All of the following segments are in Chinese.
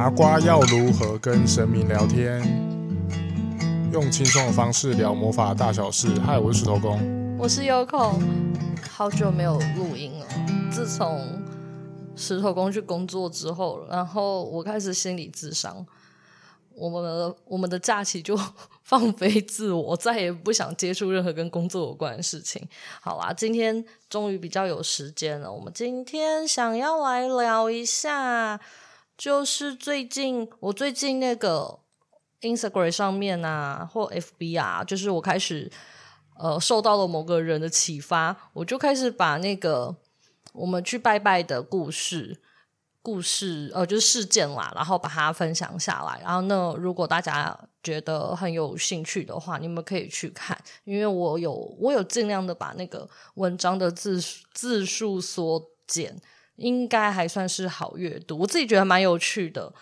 麻瓜要如何跟神明聊天？用轻松的方式聊魔法大小事。嗨，我是石头公，我是 Yoko。好久没有录音了，自从石头公去工作之后，然后我开始心理智商。我们我们的假期就放飞自我，再也不想接触任何跟工作有关的事情。好啦，今天终于比较有时间了。我们今天想要来聊一下。就是最近，我最近那个 Instagram 上面啊，或 FB 啊，就是我开始呃受到了某个人的启发，我就开始把那个我们去拜拜的故事、故事呃就是事件啦，然后把它分享下来。然后那如果大家觉得很有兴趣的话，你们可以去看，因为我有我有尽量的把那个文章的字字数缩减。应该还算是好阅读，我自己觉得蛮有趣的。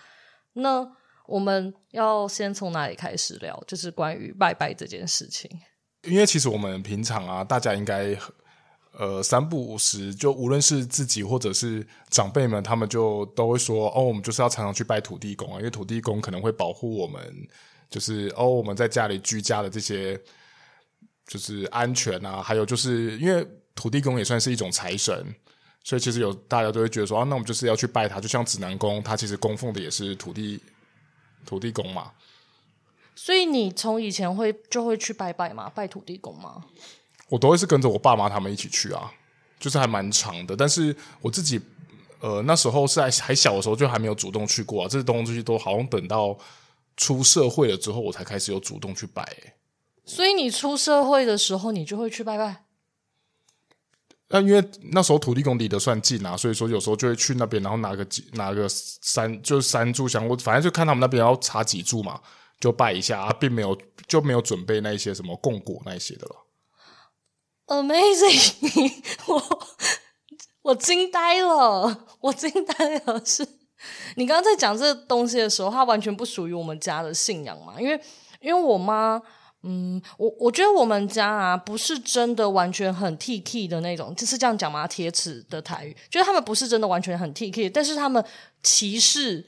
那我们要先从哪里开始聊？就是关于拜拜这件事情。因为其实我们平常啊，大家应该呃三不五时，就无论是自己或者是长辈们，他们就都会说：“哦，我们就是要常常去拜土地公啊，因为土地公可能会保护我们，就是哦我们在家里居家的这些就是安全啊，还有就是因为土地公也算是一种财神。”所以其实有大家都会觉得说啊，那我们就是要去拜他，就像指南宫，他其实供奉的也是土地土地公嘛。所以你从以前会就会去拜拜嘛？拜土地公吗？我都会是跟着我爸妈他们一起去啊，就是还蛮长的。但是我自己呃那时候是还还小的时候，就还没有主动去过啊。这些东西都好像等到出社会了之后，我才开始有主动去拜欸。所以你出社会的时候，你就会去拜拜。那因为那时候土地公离得算近啊，所以说有时候就会去那边，然后拿个拿个三就是三炷香，我反正就看他们那边要插几柱嘛，就拜一下啊，并没有就没有准备那一些什么供果那一些的了。Amazing！我我惊呆了，我惊呆了是，你刚刚在讲这个东西的时候，它完全不属于我们家的信仰嘛？因为因为我妈。嗯，我我觉得我们家啊，不是真的完全很 T K 的那种，就是这样讲吗？铁齿的台语，就是他们不是真的完全很 T K，但是他们歧视。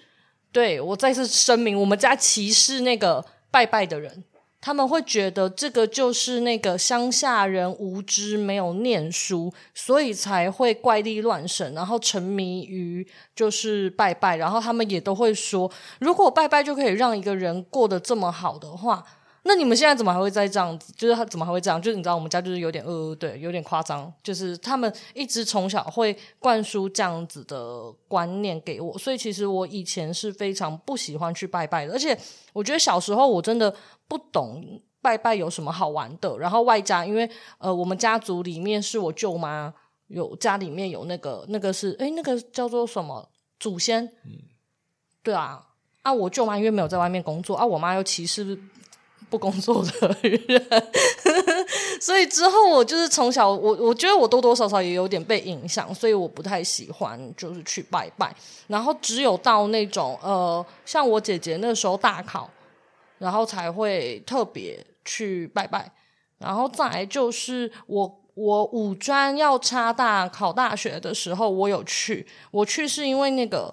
对，我再次声明，我们家歧视那个拜拜的人，他们会觉得这个就是那个乡下人无知，没有念书，所以才会怪力乱神，然后沉迷于就是拜拜，然后他们也都会说，如果拜拜就可以让一个人过得这么好的话。那你们现在怎么还会再这样子？就是他怎么还会这样？就是你知道，我们家就是有点呃，对，有点夸张。就是他们一直从小会灌输这样子的观念给我，所以其实我以前是非常不喜欢去拜拜的。而且我觉得小时候我真的不懂拜拜有什么好玩的。然后外加因为呃，我们家族里面是我舅妈有家里面有那个那个是诶，那个叫做什么祖先？嗯，对啊，啊，我舅妈因为没有在外面工作啊，我妈又歧视。不工作的人，所以之后我就是从小我我觉得我多多少少也有点被影响，所以我不太喜欢就是去拜拜，然后只有到那种呃像我姐姐那时候大考，然后才会特别去拜拜，然后再来就是我我五专要插大考大学的时候我有去，我去是因为那个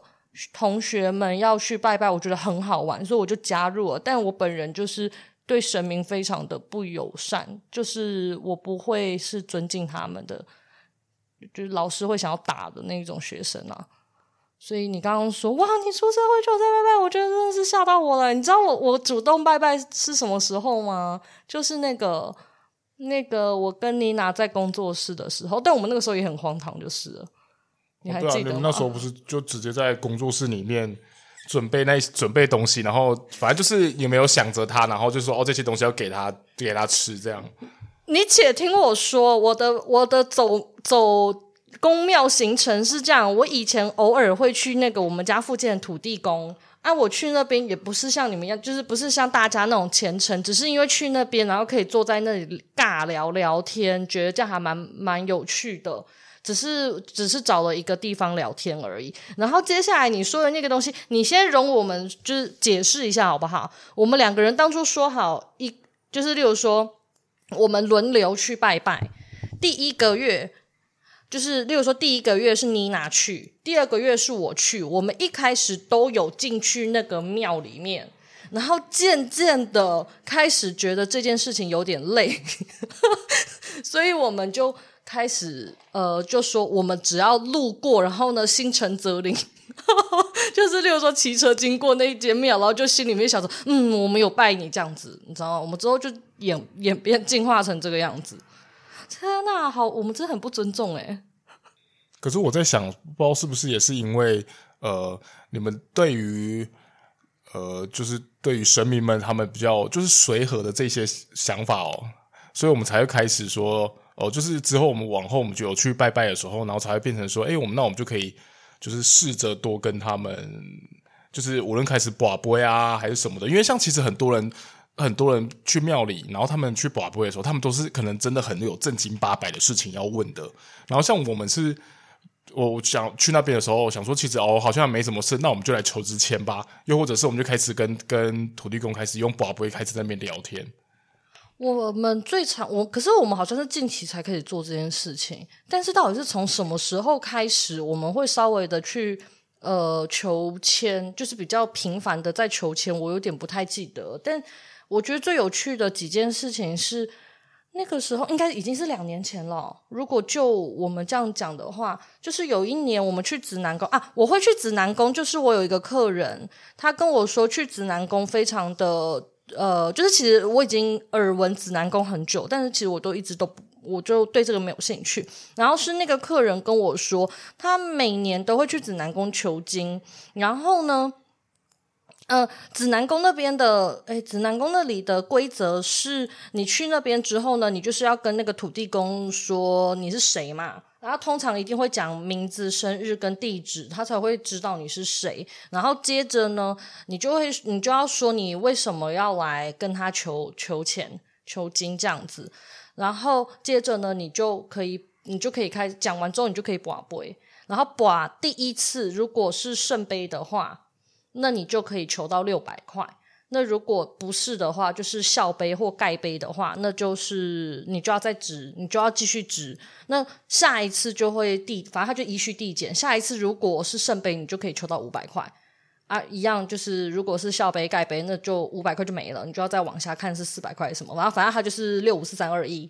同学们要去拜拜，我觉得很好玩，所以我就加入了，但我本人就是。对神明非常的不友善，就是我不会是尊敬他们的，就是老师会想要打的那种学生啊。所以你刚刚说哇，你出社会就在拜拜，我觉得真的是吓到我了。你知道我我主动拜拜是什么时候吗？就是那个那个我跟妮娜在工作室的时候，但我们那个时候也很荒唐，就是了。你还记得吗？哦，啊，你们那时候不是就直接在工作室里面。准备那准备东西，然后反正就是也没有想着他，然后就说哦，这些东西要给他给他吃这样。你且听我说，我的我的走走宫庙行程是这样。我以前偶尔会去那个我们家附近的土地公啊，我去那边也不是像你们一样，就是不是像大家那种虔诚，只是因为去那边，然后可以坐在那里尬聊聊天，觉得这样还蛮蛮有趣的。只是只是找了一个地方聊天而已，然后接下来你说的那个东西，你先容我们就是解释一下好不好？我们两个人当初说好一，就是例如说，我们轮流去拜拜，第一个月就是例如说第一个月是你拿去，第二个月是我去，我们一开始都有进去那个庙里面，然后渐渐的开始觉得这件事情有点累，所以我们就开始呃就说我们只要路过，然后呢心诚则灵。就是，例如说骑车经过那一间庙，然后就心里面想着，嗯，我们有拜你这样子，你知道吗？我们之后就演演变进化成这个样子。天哪，好，我们真的很不尊重哎。可是我在想，不知道是不是也是因为，呃，你们对于，呃，就是对于神明们他们比较就是随和的这些想法哦，所以我们才会开始说，哦，就是之后我们往后我们就有去拜拜的时候，然后才会变成说，哎，我们那我们就可以。就是试着多跟他们，就是无论开始跋杯啊，还是什么的，因为像其实很多人，很多人去庙里，然后他们去跋杯的时候，他们都是可能真的很有正经八百的事情要问的。然后像我们是，我想去那边的时候，想说其实哦，好像没什么事，那我们就来求支签吧。又或者是我们就开始跟跟土地公开始用跋杯开始在那边聊天。我们最常我，可是我们好像是近期才开始做这件事情。但是到底是从什么时候开始，我们会稍微的去呃求签，就是比较频繁的在求签。我有点不太记得，但我觉得最有趣的几件事情是那个时候应该已经是两年前了。如果就我们这样讲的话，就是有一年我们去指南宫啊，我会去指南宫，就是我有一个客人，他跟我说去指南宫非常的。呃，就是其实我已经耳闻指南宫很久，但是其实我都一直都，我就对这个没有兴趣。然后是那个客人跟我说，他每年都会去指南宫求经。然后呢，呃，指南宫那边的，诶，指南宫那里的规则是，你去那边之后呢，你就是要跟那个土地公说你是谁嘛。他通常一定会讲名字、生日跟地址，他才会知道你是谁。然后接着呢，你就会你就要说你为什么要来跟他求求钱、求金这样子。然后接着呢，你就可以你就可以开讲完之后，你就可以跋杯。然后跋第一次如果是圣杯的话，那你就可以求到六百块。那如果不是的话，就是校杯或盖杯的话，那就是你就要再值，你就要继续值。那下一次就会递，反正它就依序递减。下一次如果是圣杯，你就可以抽到五百块啊，一样就是如果是校杯盖杯，那就五百块就没了，你就要再往下看是四百块什么。然后反正它就是六五四三二一，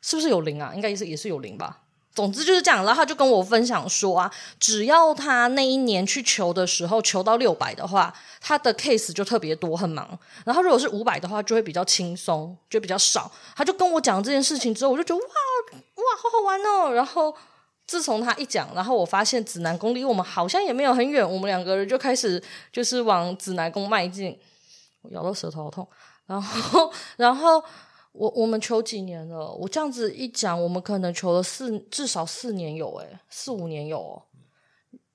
是不是有零啊？应该也是也是有零吧。总之就是这样，然后他就跟我分享说啊，只要他那一年去求的时候求到六百的话，他的 case 就特别多，很忙。然后如果是五百的话，就会比较轻松，就比较少。他就跟我讲这件事情之后，我就觉得哇哇好好玩哦。然后自从他一讲，然后我发现指南宫离我们好像也没有很远，我们两个人就开始就是往指南宫迈进。我咬到舌头好痛，然后然后。我我们求几年了？我这样子一讲，我们可能求了四至少四年有诶，四五年有哦。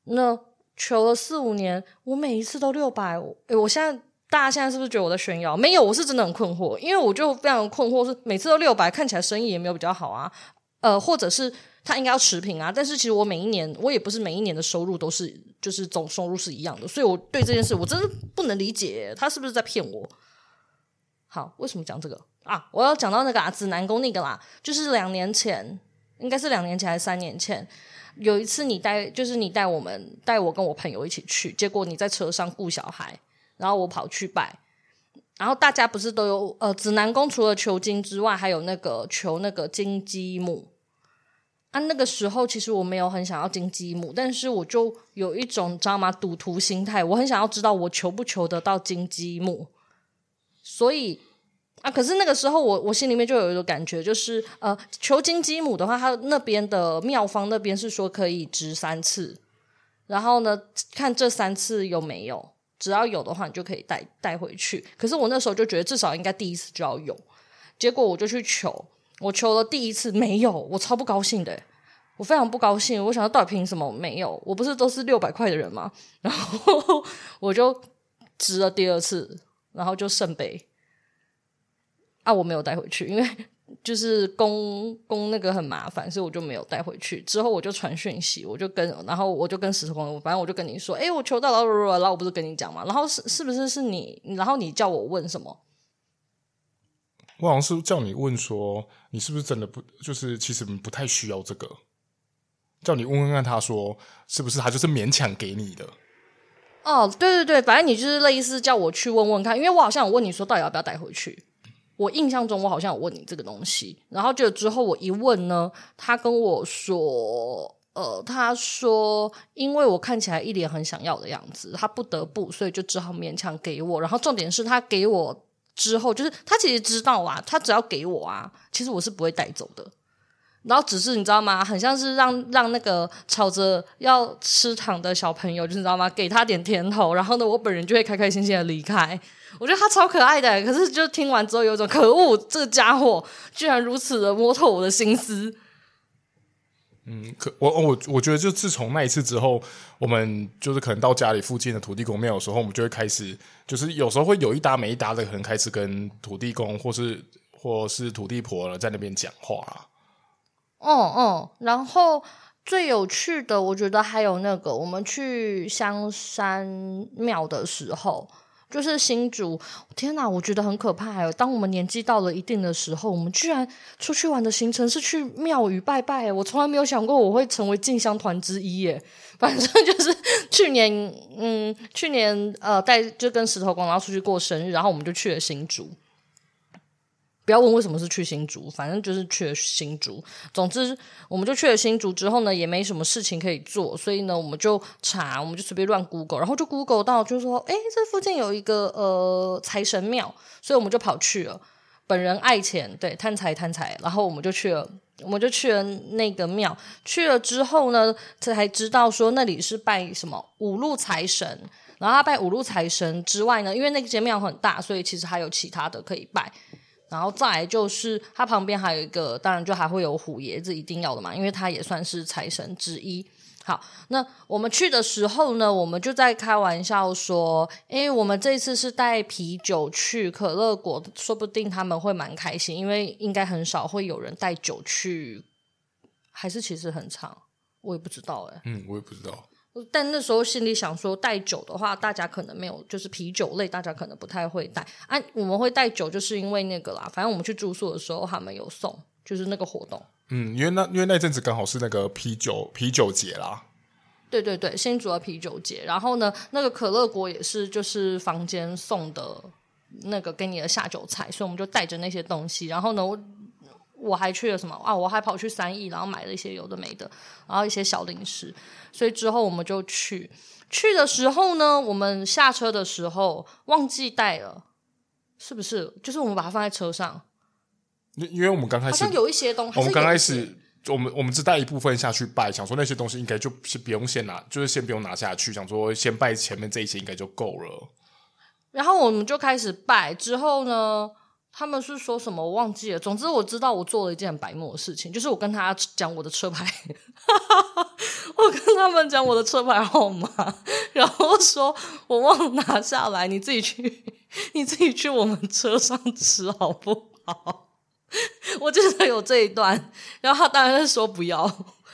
那求了四五年，我每一次都六百。诶，我现在大家现在是不是觉得我在炫耀？没有，我是真的很困惑，因为我就非常困惑，是每次都六百，看起来生意也没有比较好啊。呃，或者是他应该要持平啊？但是其实我每一年，我也不是每一年的收入都是就是总收入是一样的，所以我对这件事我真的不能理解，他是不是在骗我？好，为什么讲这个？啊，我要讲到那个啊，指南宫那个啦，就是两年前，应该是两年前还是三年前，有一次你带，就是你带我们带我跟我朋友一起去，结果你在车上顾小孩，然后我跑去拜，然后大家不是都有呃，指南宫除了求经之外，还有那个求那个金鸡母啊，那个时候其实我没有很想要金鸡母，但是我就有一种知道吗赌徒心态，我很想要知道我求不求得到金鸡母，所以。啊！可是那个时候我，我心里面就有一个感觉，就是呃，求金鸡母的话，他那边的庙方那边是说可以值三次，然后呢，看这三次有没有，只要有的话，你就可以带带回去。可是我那时候就觉得至少应该第一次就要有，结果我就去求，我求了第一次没有，我超不高兴的，我非常不高兴，我想说到底凭什么没有？我不是都是六百块的人吗？然后 我就值了第二次，然后就圣杯。啊，我没有带回去，因为 就是供供那个很麻烦，所以我就没有带回去。之后我就传讯息，我就跟，然后我就跟石头公，反正我就跟你说，哎，我求到了，然后我不是跟你讲嘛，然后是是不是是你，然后你叫我问什么？我好像是叫你问说，你是不是真的不，就是其实不太需要这个。叫你问问看，他说是不是他就是勉强给你的？哦，对对对，反正你就是类似叫我去问问看，因为我好像有问你说到底要不要带回去。我印象中我好像有问你这个东西，然后就之后我一问呢，他跟我说，呃，他说因为我看起来一脸很想要的样子，他不得不，所以就只好勉强给我。然后重点是他给我之后，就是他其实知道啊，他只要给我啊，其实我是不会带走的。然后只是你知道吗？很像是让让那个吵着要吃糖的小朋友，就是你知道吗？给他点甜头，然后呢，我本人就会开开心心的离开。我觉得他超可爱的，可是就听完之后有一种可恶，这个家伙居然如此的摸透我的心思。嗯，可我我我觉得，就自从那一次之后，我们就是可能到家里附近的土地公庙的时候，我们就会开始，就是有时候会有一搭没一搭的，可能开始跟土地公或是或是土地婆了在那边讲话。嗯嗯，然后最有趣的，我觉得还有那个，我们去香山庙的时候，就是新竹。天哪，我觉得很可怕。哦，当我们年纪到了一定的时候，我们居然出去玩的行程是去庙宇拜拜。我从来没有想过我会成为进香团之一耶。反正就是 去年，嗯，去年呃带就跟石头公然后出去过生日，然后我们就去了新竹。不要问为什么是去新竹，反正就是去了新竹。总之，我们就去了新竹之后呢，也没什么事情可以做，所以呢，我们就查，我们就随便乱 Google，然后就 Google 到，就是说，诶，这附近有一个呃财神庙，所以我们就跑去了。本人爱钱，对，贪财贪财，然后我们就去了，我们就去了那个庙。去了之后呢，才知道说那里是拜什么五路财神。然后他拜五路财神之外呢，因为那间庙很大，所以其实还有其他的可以拜。然后再来就是，它旁边还有一个，当然就还会有虎爷，这一定要的嘛，因为他也算是财神之一。好，那我们去的时候呢，我们就在开玩笑说，诶，我们这次是带啤酒去，可乐果说不定他们会蛮开心，因为应该很少会有人带酒去，还是其实很长，我也不知道诶。嗯，我也不知道。但那时候心里想说，带酒的话，大家可能没有，就是啤酒类，大家可能不太会带。啊，我们会带酒，就是因为那个啦。反正我们去住宿的时候，他们有送，就是那个活动。嗯，因为那因为那阵子刚好是那个啤酒啤酒节啦。对对对，新竹的啤酒节。然后呢，那个可乐果也是，就是房间送的那个给你的下酒菜，所以我们就带着那些东西。然后呢，我我还去了什么啊？我还跑去三义，然后买了一些有的没的，然后一些小零食。所以之后我们就去，去的时候呢，我们下车的时候忘记带了，是不是？就是我们把它放在车上，因因为我们刚开始好像有一些东西，我们刚开始我们我们只带一部分下去拜，想说那些东西应该就是不用先拿，就是先不用拿下去，想说先拜前面这一些应该就够了。然后我们就开始拜，之后呢？他们是说什么？我忘记了。总之我知道我做了一件白目的事情，就是我跟他讲我的车牌，我跟他们讲我的车牌号码，然后说我忘拿下来，你自己去，你自己去我们车上吃好不好？我记得有这一段，然后他当然是说不要。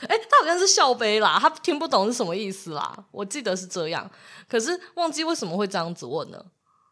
哎，他好像是笑杯啦，他听不懂是什么意思啦。我记得是这样，可是忘记为什么会这样子问呢？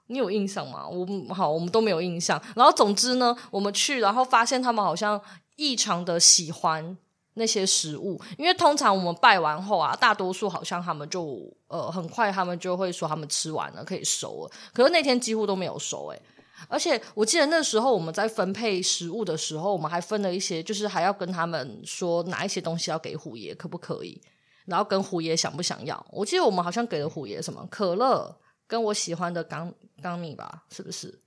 你有印象吗？我们好，我们都没有印象。然后总之呢，我们去，然后发现他们好像异常的喜欢那些食物，因为通常我们拜完后啊，大多数好像他们就呃很快，他们就会说他们吃完了可以收了。可是那天几乎都没有收诶，而且我记得那时候我们在分配食物的时候，我们还分了一些，就是还要跟他们说哪一些东西要给虎爷，可不可以？然后跟虎爷想不想要？我记得我们好像给了虎爷什么可乐。跟我喜欢的钢钢米吧，是不是？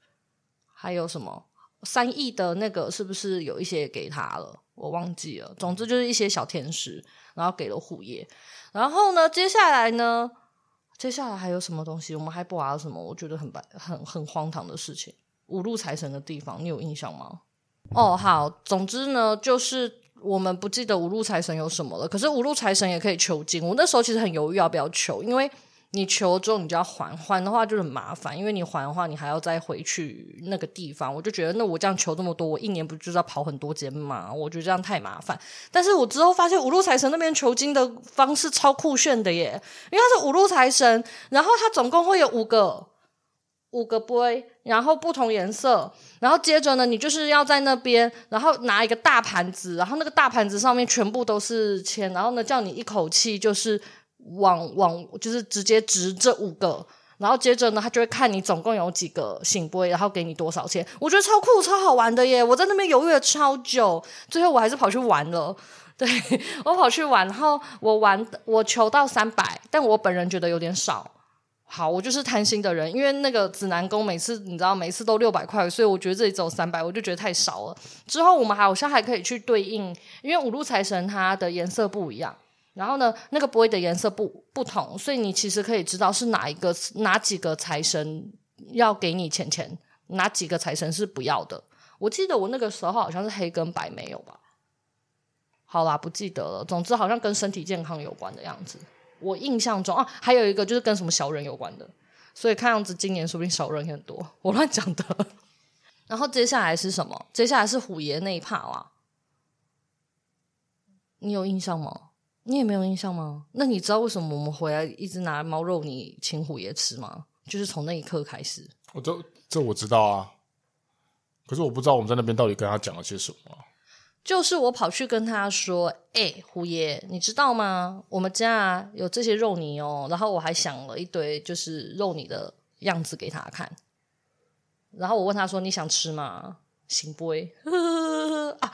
还有什么三亿的那个，是不是有一些给他了？我忘记了。总之就是一些小甜食，然后给了虎爷。然后呢，接下来呢，接下来还有什么东西？我们还不玩什么？我觉得很白、很很荒唐的事情。五路财神的地方，你有印象吗？哦，好。总之呢，就是我们不记得五路财神有什么了。可是五路财神也可以求经。我那时候其实很犹豫要不要求，因为。你求之后，你就要还，还的话就很麻烦，因为你还的话，你还要再回去那个地方。我就觉得，那我这样求这么多，我一年不就是要跑很多间吗？我觉得这样太麻烦。但是我之后发现，五路财神那边求经的方式超酷炫的耶，因为他是五路财神，然后他总共会有五个五个杯，然后不同颜色，然后接着呢，你就是要在那边，然后拿一个大盘子，然后那个大盘子上面全部都是签，然后呢，叫你一口气就是往往就是直接值这五个。然后接着呢，他就会看你总共有几个醒杯，然后给你多少钱。我觉得超酷、超好玩的耶！我在那边犹豫了超久，最后我还是跑去玩了。对，我跑去玩，然后我玩，我求到三百，但我本人觉得有点少。好，我就是贪心的人，因为那个指南宫每次你知道每次都六百块，所以我觉得这里只有三百，我就觉得太少了。之后我们好像还可以去对应，因为五路财神它的颜色不一样。然后呢，那个 boy 的颜色不不同，所以你其实可以知道是哪一个哪几个财神要给你钱钱，哪几个财神是不要的。我记得我那个时候好像是黑跟白没有吧？好啦，不记得了。总之好像跟身体健康有关的样子。我印象中啊，还有一个就是跟什么小人有关的。所以看样子今年说不定小人很多，我乱讲的。然后接下来是什么？接下来是虎爷那一趴啦。你有印象吗？你也没有印象吗？那你知道为什么我们回来一直拿猫肉泥请虎爷吃吗？就是从那一刻开始。我这这我知道啊，可是我不知道我们在那边到底跟他讲了些什么。就是我跑去跟他说：“哎、欸，虎爷，你知道吗？我们家有这些肉泥哦。”然后我还想了一堆就是肉泥的样子给他看。然后我问他说：“你想吃吗？”行不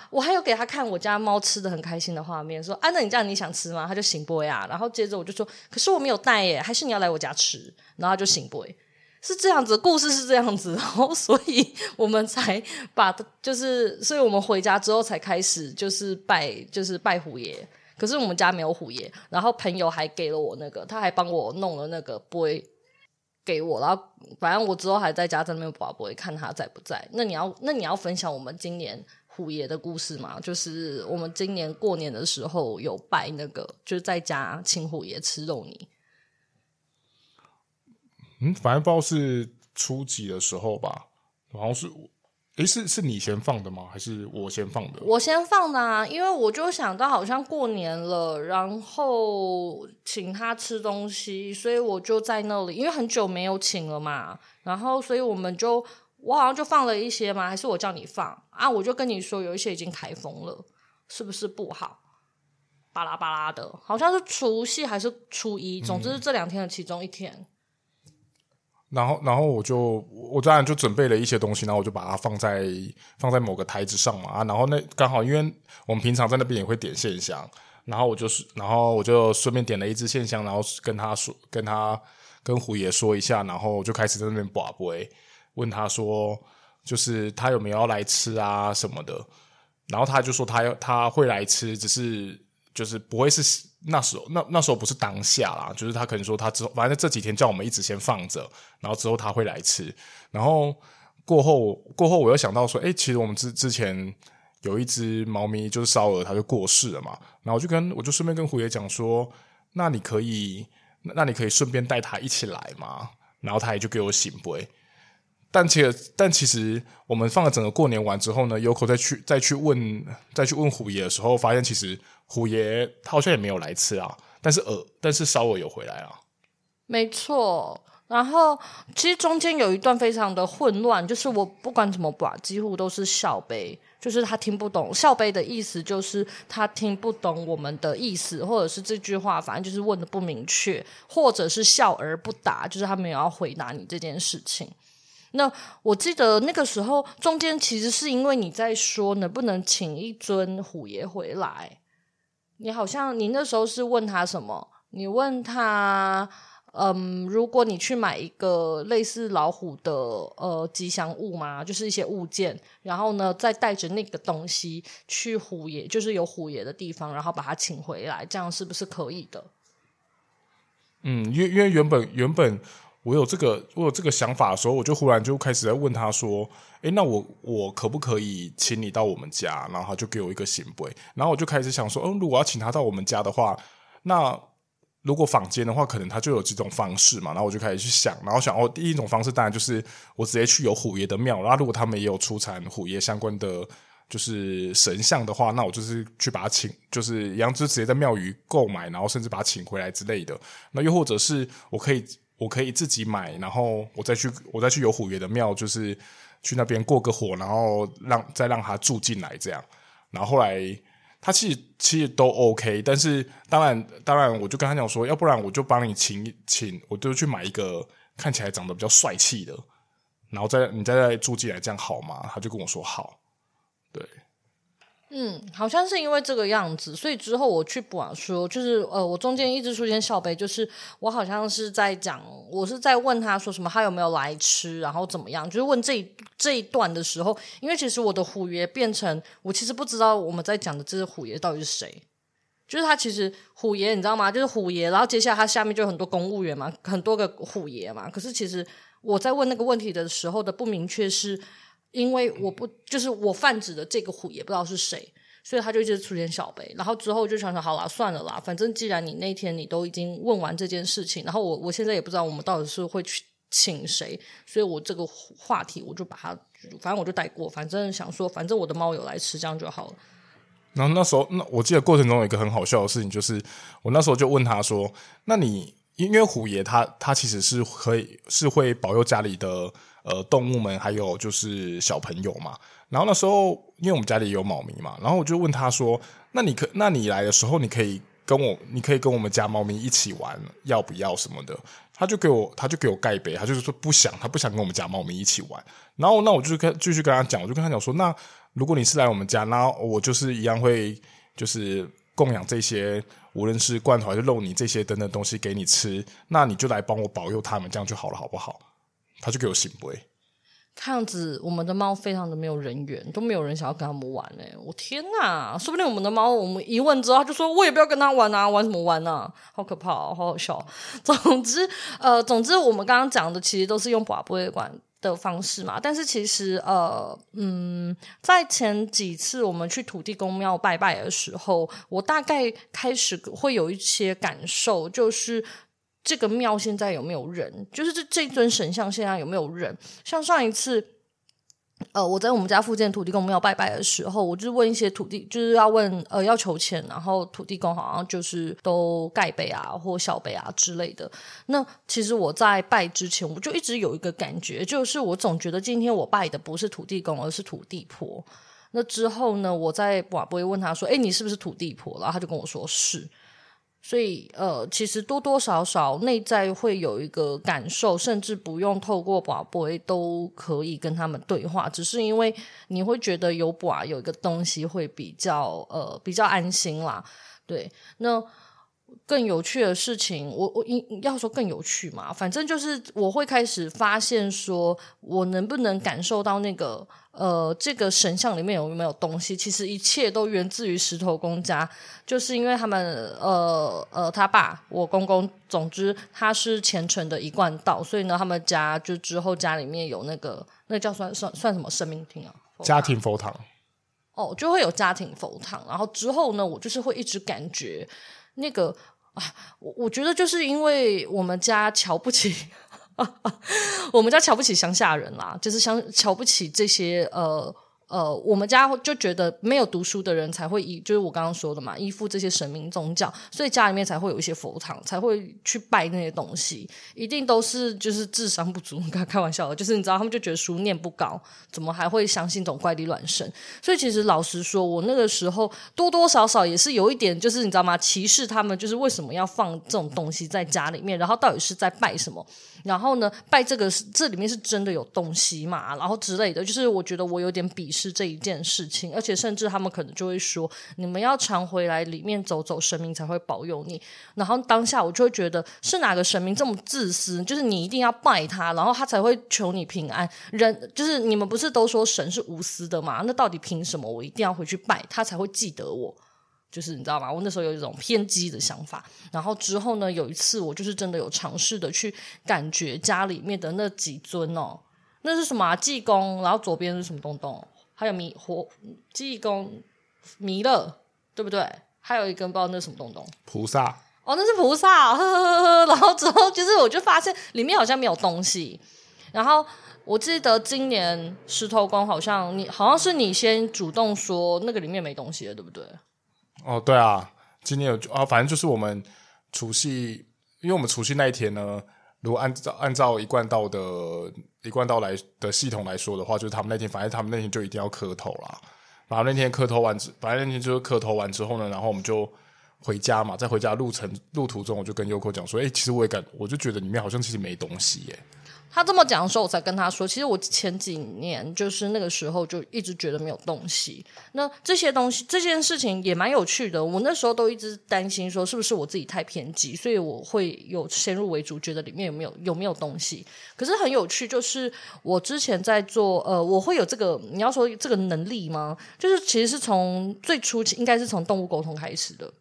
我还有给他看我家猫吃的很开心的画面，说啊，那你这样你想吃吗？他就行不呀。然后接着我就说，可是我没有带耶，还是你要来我家吃？然后他就行不会，是这样子，故事是这样子，然后所以我们才把，就是，所以我们回家之后才开始就是拜，就是拜虎爷。可是我们家没有虎爷，然后朋友还给了我那个，他还帮我弄了那个杯。给我，然后反正我之后还在家在那边宝宝，看他在不在。那你要，那你要分享我们今年虎爷的故事嘛？就是我们今年过年的时候有拜那个，就是在家请虎爷吃肉泥。嗯，反正不知道是初几的时候吧，好像是。诶，是是你先放的吗？还是我先放的？我先放的啊，因为我就想到好像过年了，然后请他吃东西，所以我就在那里，因为很久没有请了嘛。然后，所以我们就我好像就放了一些嘛，还是我叫你放啊？我就跟你说有一些已经开封了，是不是不好？巴拉巴拉的，好像是除夕还是初一，总之是这两天的其中一天。嗯然后，然后我就我当然就准备了一些东西，然后我就把它放在放在某个台子上嘛啊。然后那刚好，因为我们平常在那边也会点线香，然后我就是，然后我就顺便点了一支线香，然后跟他说，跟他跟虎爷说一下，然后就开始在那边拔杯，问他说，就是他有没有要来吃啊什么的。然后他就说他要他会来吃，只是就是不会是。那时候，那那时候不是当下啦，就是他可能说他之后，反正这几天叫我们一直先放着，然后之后他会来吃。然后过后过后，我又想到说，诶，其实我们之之前有一只猫咪，就是烧鹅，它就过世了嘛。然后我就跟我就顺便跟虎爷讲说，那你可以，那你可以顺便带它一起来嘛。然后他也就给我醒杯。但其，但其实我们放了整个过年完之后呢，Yoko 再去再去问再去问虎爷的时候，发现其实。虎爷他好像也没有来吃啊，但是呃，但是烧鹅有回来啊。没错，然后其实中间有一段非常的混乱，就是我不管怎么把，几乎都是笑杯，就是他听不懂笑杯的意思，就是他听不懂我们的意思，或者是这句话反正就是问的不明确，或者是笑而不答，就是他没有要回答你这件事情。那我记得那个时候中间其实是因为你在说能不能请一尊虎爷回来。你好像你那时候是问他什么？你问他，嗯，如果你去买一个类似老虎的呃吉祥物嘛，就是一些物件，然后呢，再带着那个东西去虎爷，就是有虎爷的地方，然后把它请回来，这样是不是可以的？嗯，因为因为原本原本。我有这个，我有这个想法的时候，我就忽然就开始在问他说：“诶，那我我可不可以请你到我们家？”然后他就给我一个圣杯，然后我就开始想说：“嗯，如果要请他到我们家的话，那如果坊间的话，可能他就有几种方式嘛。”然后我就开始去想，然后想哦，第一种方式当然就是我直接去有虎爷的庙，然后如果他们也有出产虎爷相关的就是神像的话，那我就是去把他请，就是一样，就直接在庙宇购买，然后甚至把他请回来之类的。那又或者是我可以。我可以自己买，然后我再去我再去有虎爷的庙，就是去那边过个火，然后让再让他住进来这样。然后后来他其实其实都 OK，但是当然当然我就跟他讲说，要不然我就帮你请请，我就去买一个看起来长得比较帅气的，然后再你再再住进来，这样好吗？他就跟我说好，对。嗯，好像是因为这个样子，所以之后我去补啊说，就是呃，我中间一直出现笑杯，就是我好像是在讲，我是在问他说什么，他有没有来吃，然后怎么样，就是问这一这一段的时候，因为其实我的虎爷变成我其实不知道我们在讲的这个虎爷到底是谁，就是他其实虎爷你知道吗？就是虎爷，然后接下来他下面就有很多公务员嘛，很多个虎爷嘛，可是其实我在问那个问题的时候的不明确是。因为我不就是我泛指的这个虎也不知道是谁，所以他就一直出现小杯，然后之后就想想好啦，算了啦，反正既然你那天你都已经问完这件事情，然后我我现在也不知道我们到底是会去请谁，所以我这个话题我就把它，反正我就带过，反正想说，反正我的猫有来吃，这样就好了。然后那时候，那我记得过程中有一个很好笑的事情，就是我那时候就问他说：“那你因为虎爷他他其实是可以是会保佑家里的。”呃，动物们还有就是小朋友嘛。然后那时候，因为我们家里有猫咪嘛，然后我就问他说：“那你可，那你来的时候，你可以跟我，你可以跟我们家猫咪一起玩，要不要什么的？”他就给我，他就给我盖杯，他就是说不想，他不想跟我们家猫咪一起玩。然后那我就跟继续跟他讲，我就跟他讲说：“那如果你是来我们家，那我就是一样会就是供养这些，无论是罐头还是肉泥这些等等东西给你吃，那你就来帮我保佑他们，这样就好了，好不好？”他就给我醒杯，看样子我们的猫非常的没有人缘，都没有人想要跟他们玩哎！我天哪，说不定我们的猫，我们一问之后，他就说我也不要跟他玩啊，玩什么玩啊？好可怕，好好笑。总之，呃，总之我们刚刚讲的其实都是用拔杯管的方式嘛。但是其实，呃，嗯，在前几次我们去土地公庙拜拜的时候，我大概开始会有一些感受，就是。这个庙现在有没有人？就是这这尊神像现在有没有人？像上一次，呃，我在我们家附近土地公庙拜拜的时候，我就问一些土地，就是要问呃要求钱，然后土地公好像就是都盖杯啊或小杯啊之类的。那其实我在拜之前，我就一直有一个感觉，就是我总觉得今天我拜的不是土地公，而是土地婆。那之后呢，我在不会问他说：“哎，你是不是土地婆？”然后他就跟我说是。所以，呃，其实多多少少内在会有一个感受，甚至不用透过拔杯都可以跟他们对话，只是因为你会觉得有拔有一个东西会比较呃比较安心啦。对，那更有趣的事情，我我要说更有趣嘛，反正就是我会开始发现说，我能不能感受到那个。呃，这个神像里面有没有东西？其实一切都源自于石头公家，就是因为他们，呃呃，他爸我公公，总之他是虔诚的一贯道，所以呢，他们家就之后家里面有那个，那叫算算算什么生命厅啊？家庭佛堂。哦，就会有家庭佛堂，然后之后呢，我就是会一直感觉那个啊，我我觉得就是因为我们家瞧不起。我们家瞧不起乡下人啦，就是乡瞧不起这些呃。呃，我们家就觉得没有读书的人才会依，就是我刚刚说的嘛，依附这些神明宗教，所以家里面才会有一些佛堂，才会去拜那些东西，一定都是就是智商不足，开开玩笑的，就是你知道他们就觉得书念不高，怎么还会相信这种怪力乱神？所以其实老实说，我那个时候多多少少也是有一点，就是你知道吗？歧视他们，就是为什么要放这种东西在家里面，然后到底是在拜什么？然后呢，拜这个是这里面是真的有东西嘛？然后之类的，就是我觉得我有点鄙视是这一件事情，而且甚至他们可能就会说，你们要常回来里面走走，神明才会保佑你。然后当下我就会觉得，是哪个神明这么自私？就是你一定要拜他，然后他才会求你平安。人就是你们不是都说神是无私的吗？那到底凭什么我一定要回去拜他才会记得我？就是你知道吗？我那时候有一种偏激的想法，然后之后呢，有一次我就是真的有尝试的去感觉家里面的那几尊哦，那是什么啊？济公，然后左边是什么东东？还有弥活济公弥勒，对不对？还有一根不知道那是什么东东？菩萨哦，那是菩萨。呵呵呵，然后之后就是我就发现里面好像没有东西，然后我记得今年石头公好像你好像是你先主动说那个里面没东西了，对不对？哦，对啊，今年有啊，反正就是我们除夕，因为我们除夕那一天呢，如果按照按照一贯道的一贯到来的系统来说的话，就是他们那天，反正他们那天就一定要磕头啦。然后那天磕头完之，反正那天就是磕头完之后呢，然后我们就回家嘛。在回家路程路途中，我就跟优酷讲说：“哎，其实我也感，我就觉得里面好像其实没东西耶。”他这么讲的时候，我才跟他说，其实我前几年就是那个时候就一直觉得没有东西。那这些东西这件事情也蛮有趣的。我那时候都一直担心说，是不是我自己太偏激，所以我会有先入为主，觉得里面有没有有没有东西。可是很有趣，就是我之前在做，呃，我会有这个你要说这个能力吗？就是其实是从最初期应该是从动物沟通开始的。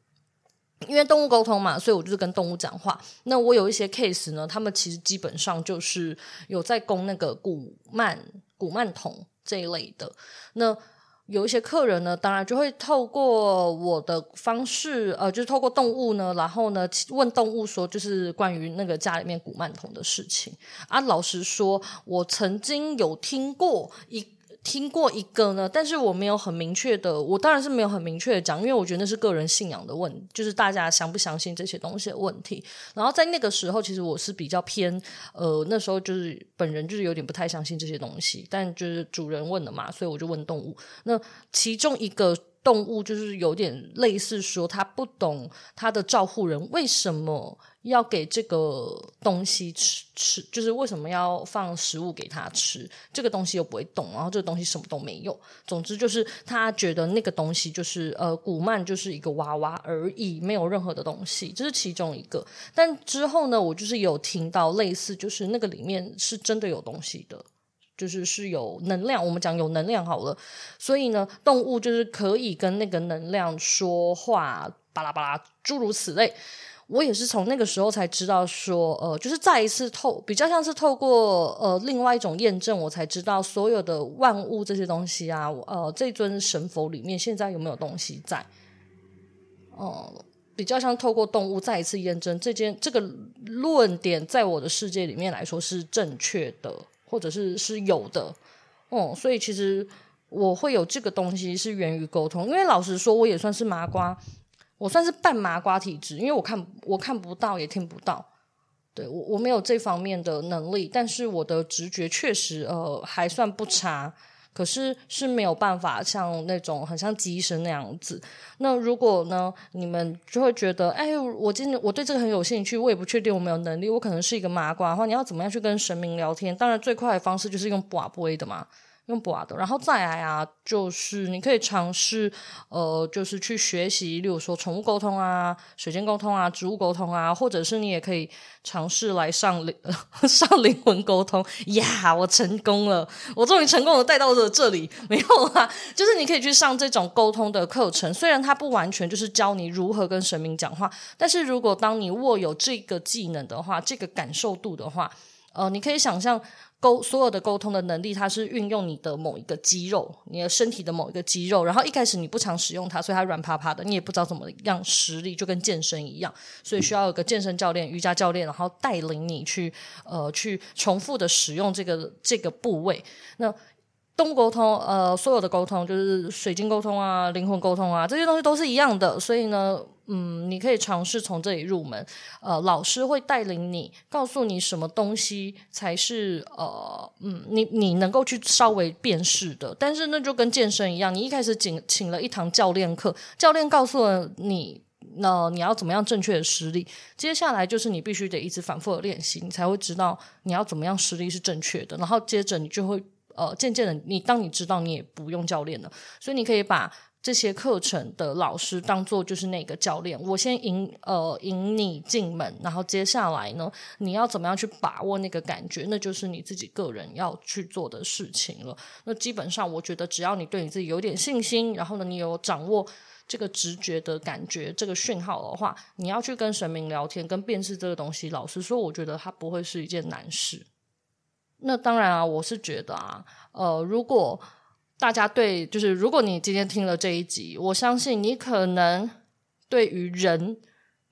因为动物沟通嘛，所以我就是跟动物讲话。那我有一些 case 呢，他们其实基本上就是有在供那个古曼古曼童这一类的。那有一些客人呢，当然就会透过我的方式，呃，就是透过动物呢，然后呢问动物说，就是关于那个家里面古曼童的事情。啊，老实说，我曾经有听过一。听过一个呢，但是我没有很明确的，我当然是没有很明确的讲，因为我觉得那是个人信仰的问，就是大家相不相信这些东西的问题。然后在那个时候，其实我是比较偏，呃，那时候就是本人就是有点不太相信这些东西，但就是主人问的嘛，所以我就问动物。那其中一个。动物就是有点类似说，他不懂他的照护人为什么要给这个东西吃吃，就是为什么要放食物给他吃，这个东西又不会动，然后这个东西什么都没有。总之就是他觉得那个东西就是呃，古曼就是一个娃娃而已，没有任何的东西，这是其中一个。但之后呢，我就是有听到类似，就是那个里面是真的有东西的。就是是有能量，我们讲有能量好了，所以呢，动物就是可以跟那个能量说话，巴拉巴拉，诸如此类。我也是从那个时候才知道说，呃，就是再一次透，比较像是透过呃另外一种验证，我才知道所有的万物这些东西啊，呃，这尊神佛里面现在有没有东西在？哦、比较像透过动物再一次验证这件这个论点，在我的世界里面来说是正确的。或者是是有的，哦、嗯，所以其实我会有这个东西是源于沟通，因为老实说，我也算是麻瓜，我算是半麻瓜体质，因为我看我看不到也听不到，对，我我没有这方面的能力，但是我的直觉确实呃还算不差。可是是没有办法像那种很像机身那样子。那如果呢，你们就会觉得，哎，我今天我对这个很有兴趣，我也不确定我没有能力，我可能是一个麻瓜的话，你要怎么样去跟神明聊天？当然，最快的方式就是用卜杯的嘛。用不的，然后再来啊，就是你可以尝试，呃，就是去学习，例如说宠物沟通啊、水晶沟通啊、植物沟通啊，或者是你也可以尝试来上灵 上灵魂沟通呀。我成功了，我终于成功的带到了这里，没有啊，就是你可以去上这种沟通的课程，虽然它不完全就是教你如何跟神明讲话，但是如果当你握有这个技能的话，这个感受度的话，呃，你可以想象。沟所有的沟通的能力，它是运用你的某一个肌肉，你的身体的某一个肌肉。然后一开始你不常使用它，所以它软趴趴的，你也不知道怎么样实力，就跟健身一样。所以需要有个健身教练、瑜伽教练，然后带领你去呃去重复的使用这个这个部位。那动沟通，呃，所有的沟通就是水晶沟通啊、灵魂沟通啊，这些东西都是一样的。所以呢。嗯，你可以尝试从这里入门。呃，老师会带领你，告诉你什么东西才是呃，嗯，你你能够去稍微辨识的。但是那就跟健身一样，你一开始请请了一堂教练课，教练告诉了你，那、你要怎么样正确的施力。接下来就是你必须得一直反复的练习，你才会知道你要怎么样施力是正确的。然后接着你就会呃，渐渐的，你当你知道，你也不用教练了。所以你可以把。这些课程的老师当做就是那个教练，我先引呃引你进门，然后接下来呢，你要怎么样去把握那个感觉，那就是你自己个人要去做的事情了。那基本上，我觉得只要你对你自己有点信心，然后呢，你有掌握这个直觉的感觉，这个讯号的话，你要去跟神明聊天，跟辨识这个东西，老实说，我觉得它不会是一件难事。那当然啊，我是觉得啊，呃，如果。大家对，就是如果你今天听了这一集，我相信你可能对于人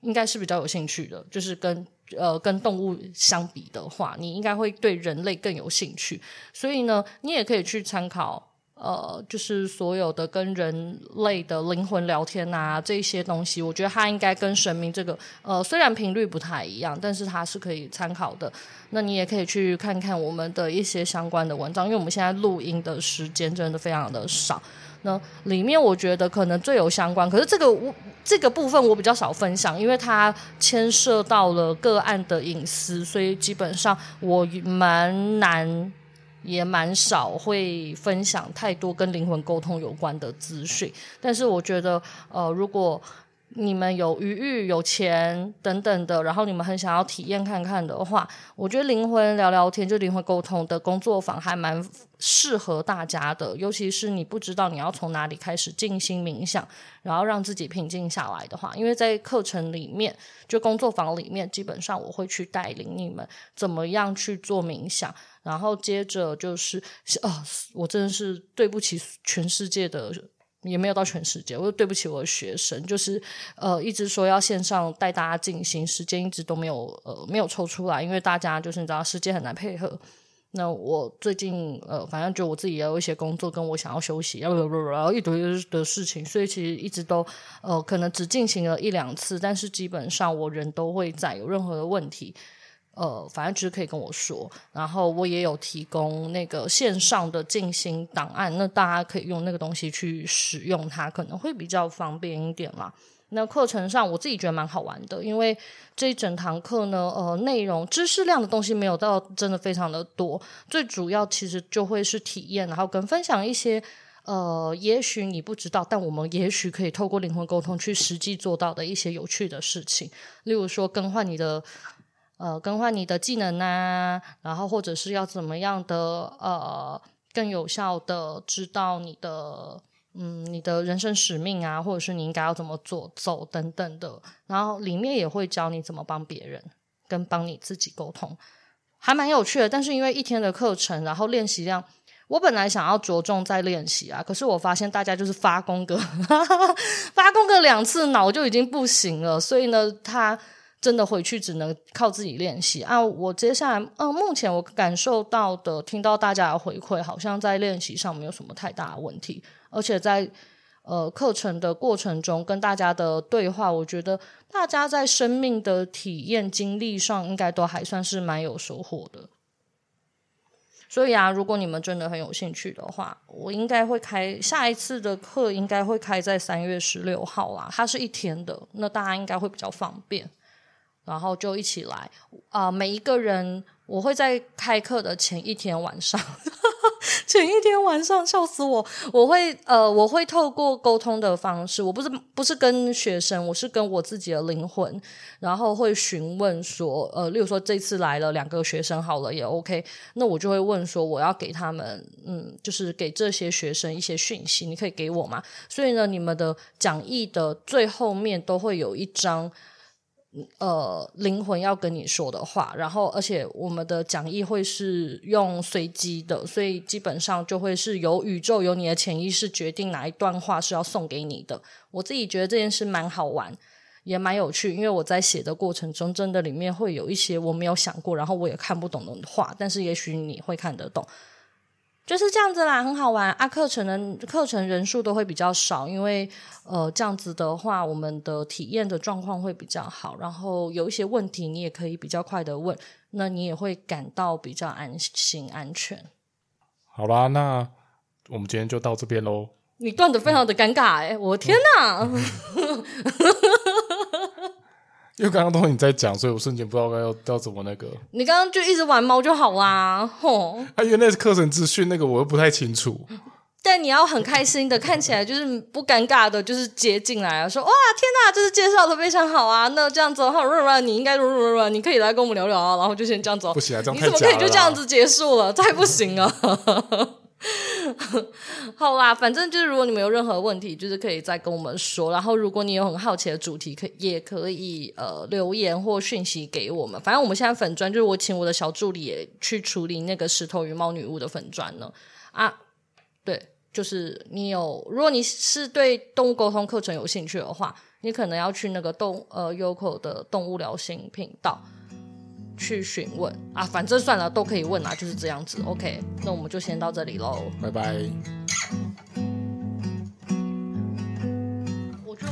应该是比较有兴趣的，就是跟呃跟动物相比的话，你应该会对人类更有兴趣。所以呢，你也可以去参考呃，就是所有的跟人类的灵魂聊天啊，这些东西，我觉得它应该跟神明这个，呃，虽然频率不太一样，但是它是可以参考的。那你也可以去看看我们的一些相关的文章，因为我们现在录音的时间真的非常的少。那里面我觉得可能最有相关，可是这个我这个部分我比较少分享，因为它牵涉到了个案的隐私，所以基本上我蛮难也蛮少会分享太多跟灵魂沟通有关的资讯。但是我觉得，呃，如果你们有余裕、有钱等等的，然后你们很想要体验看看的话，我觉得灵魂聊聊天，就灵魂沟通的工作坊还蛮适合大家的。尤其是你不知道你要从哪里开始静心冥想，然后让自己平静下来的话，因为在课程里面，就工作坊里面，基本上我会去带领你们怎么样去做冥想，然后接着就是，哦，我真的是对不起全世界的。也没有到全世界，我说对不起我的学生，就是呃一直说要线上带大家进行，时间一直都没有呃没有抽出来，因为大家就是你知道时间很难配合。那我最近呃反正就我自己也有一些工作，跟我想要休息，然后然后一堆的事情，所以其实一直都呃可能只进行了一两次，但是基本上我人都会在，有任何的问题。呃，反正就是可以跟我说，然后我也有提供那个线上的进行档案，那大家可以用那个东西去使用它，可能会比较方便一点啦。那课程上我自己觉得蛮好玩的，因为这一整堂课呢，呃，内容知识量的东西没有到真的非常的多，最主要其实就会是体验，然后跟分享一些呃，也许你不知道，但我们也许可以透过灵魂沟通去实际做到的一些有趣的事情，例如说更换你的。呃，更换你的技能啊，然后或者是要怎么样的呃，更有效的知道你的嗯，你的人生使命啊，或者是你应该要怎么做走等等的，然后里面也会教你怎么帮别人跟帮你自己沟通，还蛮有趣的。但是因为一天的课程，然后练习量，我本来想要着重在练习啊，可是我发现大家就是发功个 发功个两次脑就已经不行了，所以呢，他。真的回去只能靠自己练习啊！我接下来，呃，目前我感受到的、听到大家的回馈，好像在练习上没有什么太大的问题，而且在呃课程的过程中跟大家的对话，我觉得大家在生命的体验经历上，应该都还算是蛮有收获的。所以啊，如果你们真的很有兴趣的话，我应该会开下一次的课，应该会开在三月十六号啦，它是一天的，那大家应该会比较方便。然后就一起来啊、每一个人，我会在开课的前一天晚上，前一天晚上笑死我！我会呃，我会透过沟通的方式，我不是不是跟学生，我是跟我自己的灵魂，然后会询问说，呃，例如说这次来了两个学生，好了也 OK，那我就会问说，我要给他们，嗯，就是给这些学生一些讯息，你可以给我吗？所以呢，你们的讲义的最后面都会有一张。呃，灵魂要跟你说的话，然后而且我们的讲义会是用随机的，所以基本上就会是由宇宙、由你的潜意识决定哪一段话是要送给你的。我自己觉得这件事蛮好玩，也蛮有趣，因为我在写的过程中，真的里面会有一些我没有想过，然后我也看不懂的话，但是也许你会看得懂。就是这样子啦，很好玩啊！课程的课程人数都会比较少，因为呃这样子的话，我们的体验的状况会比较好。然后有一些问题，你也可以比较快的问，那你也会感到比较安心安全。好啦，那我们今天就到这边喽。你断的非常的尴尬哎、欸，我天哪！嗯 因为刚刚都你在讲，所以我瞬间不知道该要要怎么那个。你刚刚就一直玩猫就好啦，吼！啊，因为那是课程资讯，那个我又不太清楚。但你要很开心的，看起来就是不尴尬的，就是接进来啊，说哇天哪，这是介绍的非常好啊！那这样子的话，润润你应该润润润，你可以来跟我们聊聊啊，然后就先这样子。不行啊，这样。你怎么可以就这样子结束了？太不行了。好啦，反正就是如果你们有任何问题，就是可以再跟我们说。然后如果你有很好奇的主题，可也可以呃留言或讯息给我们。反正我们现在粉砖就是我请我的小助理去处理那个石头与猫女巫的粉砖呢。啊，对，就是你有，如果你是对动物沟通课程有兴趣的话，你可能要去那个动呃 Yoko 的动物疗心频道。去询问。啊反正算了都可以问啊就是这样子。Ok 那我们就先到这里喽拜拜。我就